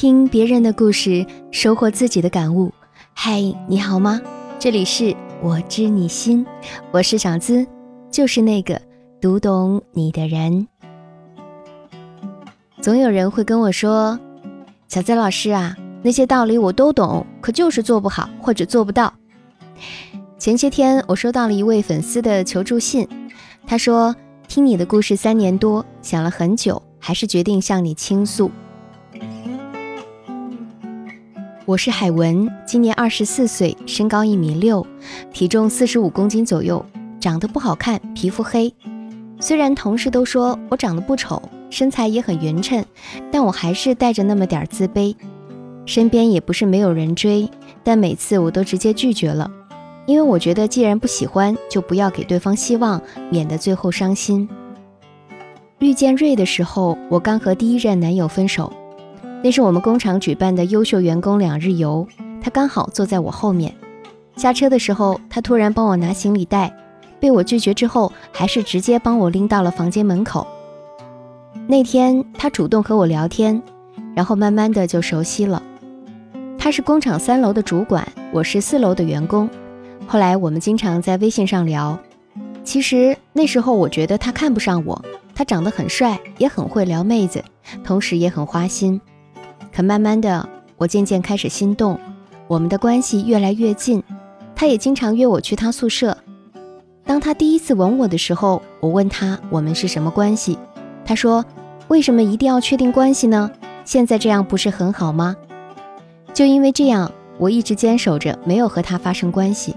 听别人的故事，收获自己的感悟。嗨，你好吗？这里是我知你心，我是小资，就是那个读懂你的人。总有人会跟我说：“小资老师啊，那些道理我都懂，可就是做不好或者做不到。”前些天我收到了一位粉丝的求助信，他说：“听你的故事三年多，想了很久，还是决定向你倾诉。”我是海文，今年二十四岁，身高一米六，体重四十五公斤左右，长得不好看，皮肤黑。虽然同事都说我长得不丑，身材也很匀称，但我还是带着那么点自卑。身边也不是没有人追，但每次我都直接拒绝了，因为我觉得既然不喜欢，就不要给对方希望，免得最后伤心。遇见瑞的时候，我刚和第一任男友分手。那是我们工厂举办的优秀员工两日游，他刚好坐在我后面。下车的时候，他突然帮我拿行李袋，被我拒绝之后，还是直接帮我拎到了房间门口。那天他主动和我聊天，然后慢慢的就熟悉了。他是工厂三楼的主管，我是四楼的员工。后来我们经常在微信上聊。其实那时候我觉得他看不上我，他长得很帅，也很会撩妹子，同时也很花心。可慢慢的，我渐渐开始心动，我们的关系越来越近，他也经常约我去他宿舍。当他第一次吻我的时候，我问他我们是什么关系，他说：“为什么一定要确定关系呢？现在这样不是很好吗？”就因为这样，我一直坚守着没有和他发生关系。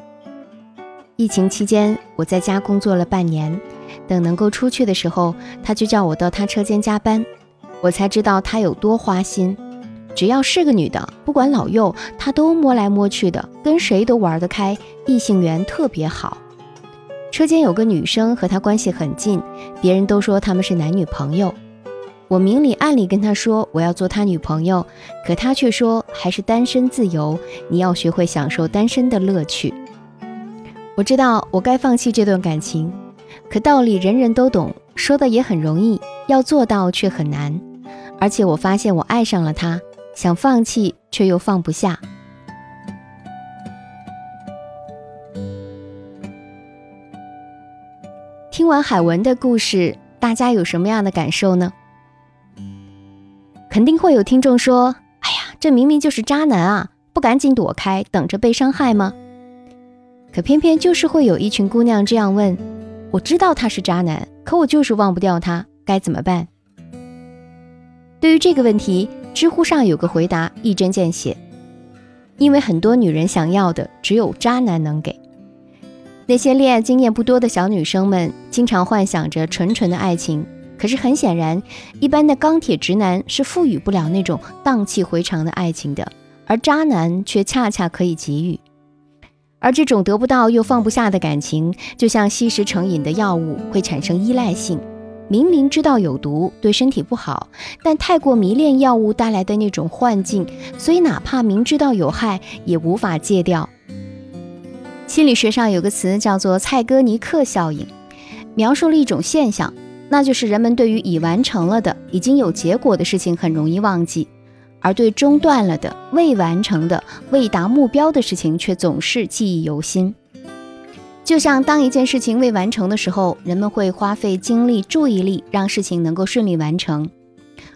疫情期间，我在家工作了半年，等能够出去的时候，他就叫我到他车间加班，我才知道他有多花心。只要是个女的，不管老幼，他都摸来摸去的，跟谁都玩得开，异性缘特别好。车间有个女生和他关系很近，别人都说他们是男女朋友。我明里暗里跟他说我要做他女朋友，可他却说还是单身自由，你要学会享受单身的乐趣。我知道我该放弃这段感情，可道理人人都懂，说的也很容易，要做到却很难。而且我发现我爱上了他。想放弃，却又放不下。听完海文的故事，大家有什么样的感受呢？肯定会有听众说：“哎呀，这明明就是渣男啊，不赶紧躲开，等着被伤害吗？”可偏偏就是会有一群姑娘这样问：“我知道他是渣男，可我就是忘不掉他，该怎么办？”对于这个问题。知乎上有个回答一针见血，因为很多女人想要的只有渣男能给。那些恋爱经验不多的小女生们，经常幻想着纯纯的爱情，可是很显然，一般的钢铁直男是赋予不了那种荡气回肠的爱情的，而渣男却恰恰可以给予。而这种得不到又放不下的感情，就像吸食成瘾的药物，会产生依赖性。明明知道有毒，对身体不好，但太过迷恋药物带来的那种幻境，所以哪怕明知道有害，也无法戒掉。心理学上有个词叫做“蔡格尼克效应”，描述了一种现象，那就是人们对于已完成了的、已经有结果的事情很容易忘记，而对中断了的、未完成的、未达目标的事情却总是记忆犹新。就像当一件事情未完成的时候，人们会花费精力、注意力让事情能够顺利完成；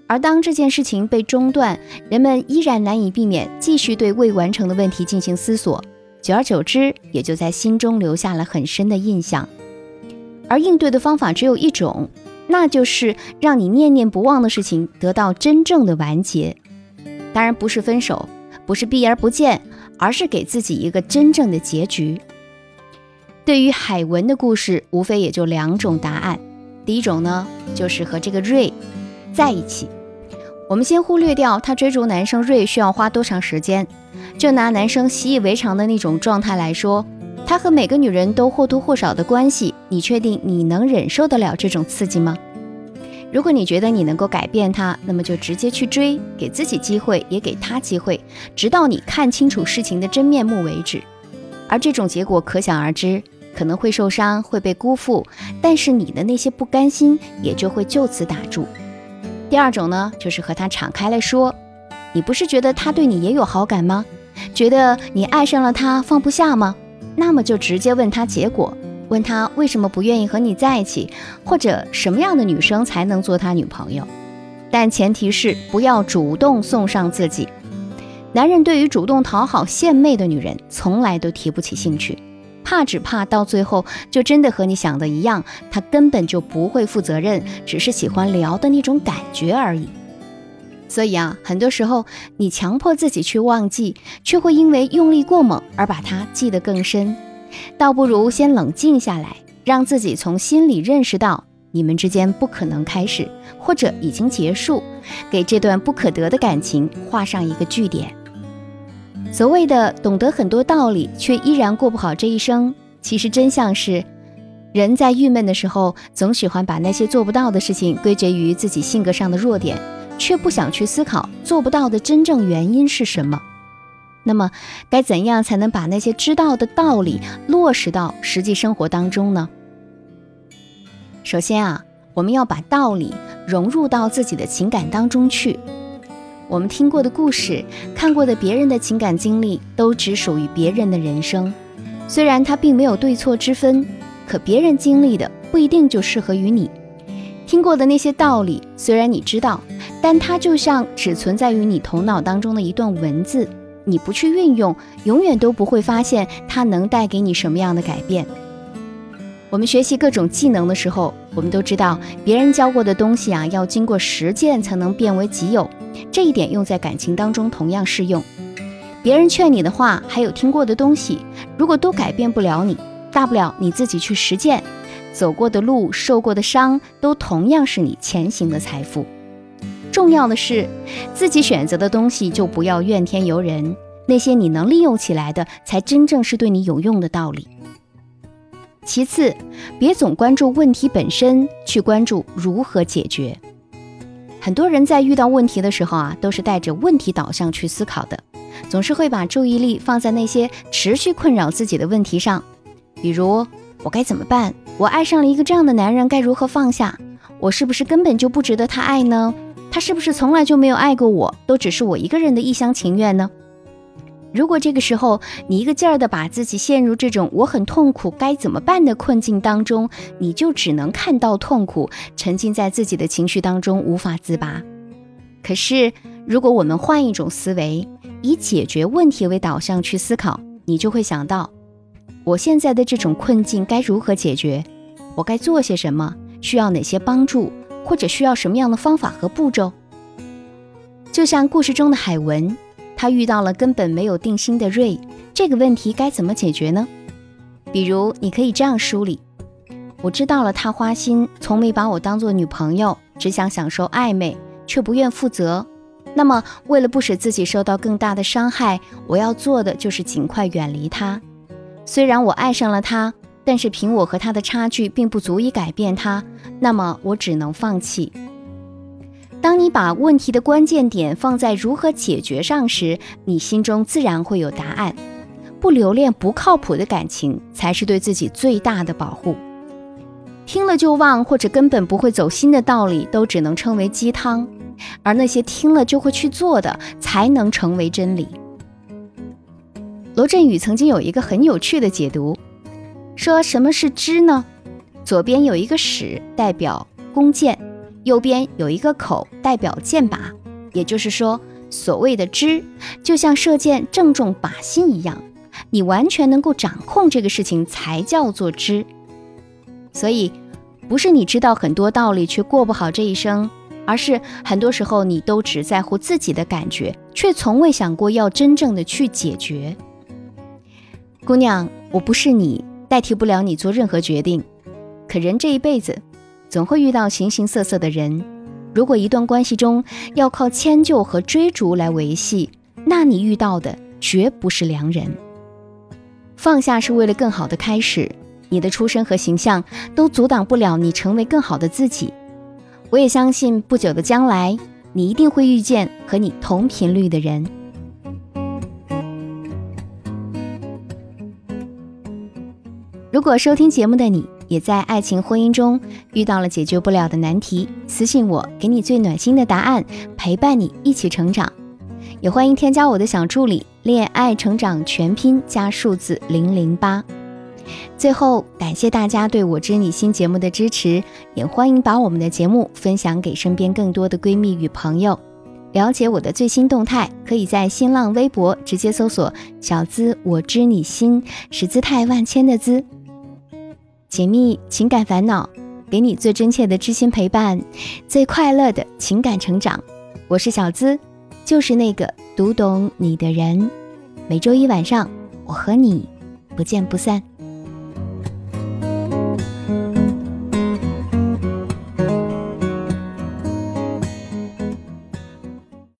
而当这件事情被中断，人们依然难以避免继续对未完成的问题进行思索，久而久之，也就在心中留下了很深的印象。而应对的方法只有一种，那就是让你念念不忘的事情得到真正的完结。当然，不是分手，不是避而不见，而是给自己一个真正的结局。对于海文的故事，无非也就两种答案。第一种呢，就是和这个瑞在一起。我们先忽略掉他追逐男生瑞需要花多长时间，就拿男生习以为常的那种状态来说，他和每个女人都或多或少的关系，你确定你能忍受得了这种刺激吗？如果你觉得你能够改变他，那么就直接去追，给自己机会，也给他机会，直到你看清楚事情的真面目为止。而这种结果可想而知。可能会受伤，会被辜负，但是你的那些不甘心也就会就此打住。第二种呢，就是和他敞开来说，你不是觉得他对你也有好感吗？觉得你爱上了他放不下吗？那么就直接问他结果，问他为什么不愿意和你在一起，或者什么样的女生才能做他女朋友。但前提是不要主动送上自己。男人对于主动讨好献媚的女人，从来都提不起兴趣，怕只怕到最后就真的和你想的一样，他根本就不会负责任，只是喜欢聊的那种感觉而已。所以啊，很多时候你强迫自己去忘记，却会因为用力过猛而把它记得更深。倒不如先冷静下来，让自己从心里认识到你们之间不可能开始，或者已经结束，给这段不可得的感情画上一个句点。所谓的懂得很多道理，却依然过不好这一生，其实真相是，人在郁闷的时候，总喜欢把那些做不到的事情归结于自己性格上的弱点。却不想去思考做不到的真正原因是什么。那么，该怎样才能把那些知道的道理落实到实际生活当中呢？首先啊，我们要把道理融入到自己的情感当中去。我们听过的故事，看过的别人的情感经历，都只属于别人的人生。虽然它并没有对错之分，可别人经历的不一定就适合于你。听过的那些道理，虽然你知道。但它就像只存在于你头脑当中的一段文字，你不去运用，永远都不会发现它能带给你什么样的改变。我们学习各种技能的时候，我们都知道别人教过的东西啊，要经过实践才能变为己有。这一点用在感情当中同样适用。别人劝你的话，还有听过的东西，如果都改变不了你，大不了你自己去实践。走过的路，受过的伤，都同样是你前行的财富。重要的是，自己选择的东西就不要怨天尤人。那些你能利用起来的，才真正是对你有用的道理。其次，别总关注问题本身，去关注如何解决。很多人在遇到问题的时候啊，都是带着问题导向去思考的，总是会把注意力放在那些持续困扰自己的问题上，比如我该怎么办？我爱上了一个这样的男人，该如何放下？我是不是根本就不值得他爱呢？他是不是从来就没有爱过我，都只是我一个人的一厢情愿呢？如果这个时候你一个劲儿的把自己陷入这种我很痛苦该怎么办的困境当中，你就只能看到痛苦，沉浸在自己的情绪当中无法自拔。可是如果我们换一种思维，以解决问题为导向去思考，你就会想到，我现在的这种困境该如何解决？我该做些什么？需要哪些帮助？或者需要什么样的方法和步骤？就像故事中的海文，他遇到了根本没有定心的瑞，这个问题该怎么解决呢？比如，你可以这样梳理：我知道了他花心，从没把我当做女朋友，只想享受暧昧，却不愿负责。那么，为了不使自己受到更大的伤害，我要做的就是尽快远离他。虽然我爱上了他。但是凭我和他的差距，并不足以改变他，那么我只能放弃。当你把问题的关键点放在如何解决上时，你心中自然会有答案。不留恋不靠谱的感情，才是对自己最大的保护。听了就忘或者根本不会走心的道理，都只能称为鸡汤；而那些听了就会去做的，才能成为真理。罗振宇曾经有一个很有趣的解读。说什么是知呢？左边有一个矢，代表弓箭；右边有一个口，代表箭靶。也就是说，所谓的知，就像射箭正中靶心一样，你完全能够掌控这个事情，才叫做知。所以，不是你知道很多道理却过不好这一生，而是很多时候你都只在乎自己的感觉，却从未想过要真正的去解决。姑娘，我不是你。代替不了你做任何决定，可人这一辈子总会遇到形形色色的人。如果一段关系中要靠迁就和追逐来维系，那你遇到的绝不是良人。放下是为了更好的开始，你的出身和形象都阻挡不了你成为更好的自己。我也相信，不久的将来，你一定会遇见和你同频率的人。如果收听节目的你也在爱情婚姻中遇到了解决不了的难题，私信我，给你最暖心的答案，陪伴你一起成长。也欢迎添加我的小助理“恋爱成长全拼”加数字零零八。最后，感谢大家对我知你心节目的支持，也欢迎把我们的节目分享给身边更多的闺蜜与朋友。了解我的最新动态，可以在新浪微博直接搜索“小资我知你心”，是姿态万千的“资”。解密情感烦恼，给你最真切的知心陪伴，最快乐的情感成长。我是小资，就是那个读懂你的人。每周一晚上，我和你不见不散。